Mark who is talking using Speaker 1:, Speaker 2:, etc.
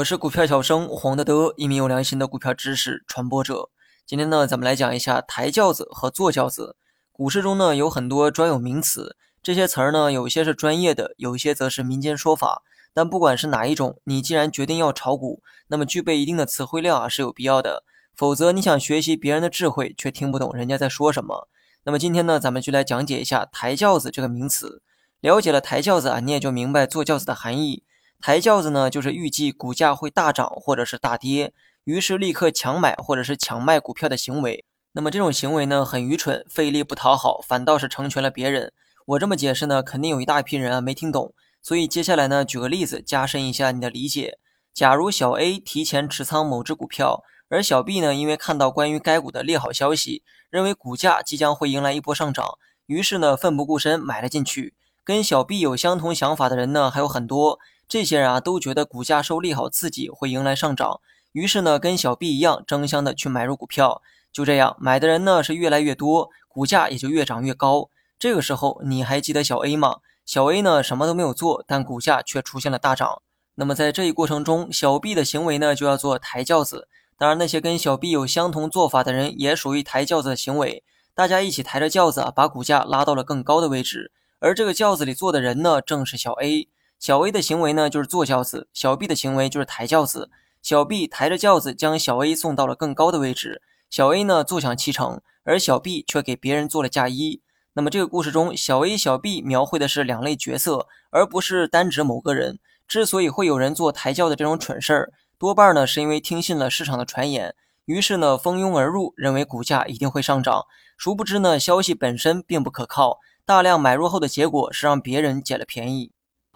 Speaker 1: 我是股票小生黄德德，一名有良心的股票知识传播者。今天呢，咱们来讲一下抬轿子和坐轿子。股市中呢，有很多专有名词，这些词儿呢，有些是专业的，有些则是民间说法。但不管是哪一种，你既然决定要炒股，那么具备一定的词汇量啊是有必要的。否则，你想学习别人的智慧，却听不懂人家在说什么。那么今天呢，咱们就来讲解一下抬轿子这个名词。了解了抬轿子啊，你也就明白坐轿子的含义。抬轿子呢，就是预计股价会大涨或者是大跌，于是立刻强买或者是强卖股票的行为。那么这种行为呢，很愚蠢，费力不讨好，反倒是成全了别人。我这么解释呢，肯定有一大批人啊没听懂。所以接下来呢，举个例子，加深一下你的理解。假如小 A 提前持仓某只股票，而小 B 呢，因为看到关于该股的利好消息，认为股价即将会迎来一波上涨，于是呢，奋不顾身买了进去。跟小 B 有相同想法的人呢，还有很多。这些人啊都觉得股价受利好刺激会迎来上涨，于是呢跟小 B 一样争相的去买入股票，就这样买的人呢是越来越多，股价也就越涨越高。这个时候你还记得小 A 吗？小 A 呢什么都没有做，但股价却出现了大涨。那么在这一过程中，小 B 的行为呢就要做抬轿子。当然那些跟小 B 有相同做法的人也属于抬轿子的行为，大家一起抬着轿子把股价拉到了更高的位置，而这个轿子里坐的人呢正是小 A。小 A 的行为呢，就是坐轿子；小 B 的行为就是抬轿子。小 B 抬着轿子将小 A 送到了更高的位置，小 A 呢坐享其成，而小 B 却给别人做了嫁衣。那么这个故事中，小 A、小 B 描绘的是两类角色，而不是单指某个人。之所以会有人做抬轿的这种蠢事儿，多半呢是因为听信了市场的传言，于是呢蜂拥而入，认为股价一定会上涨。殊不知呢，消息本身并不可靠，大量买入后的结果是让别人捡了便宜。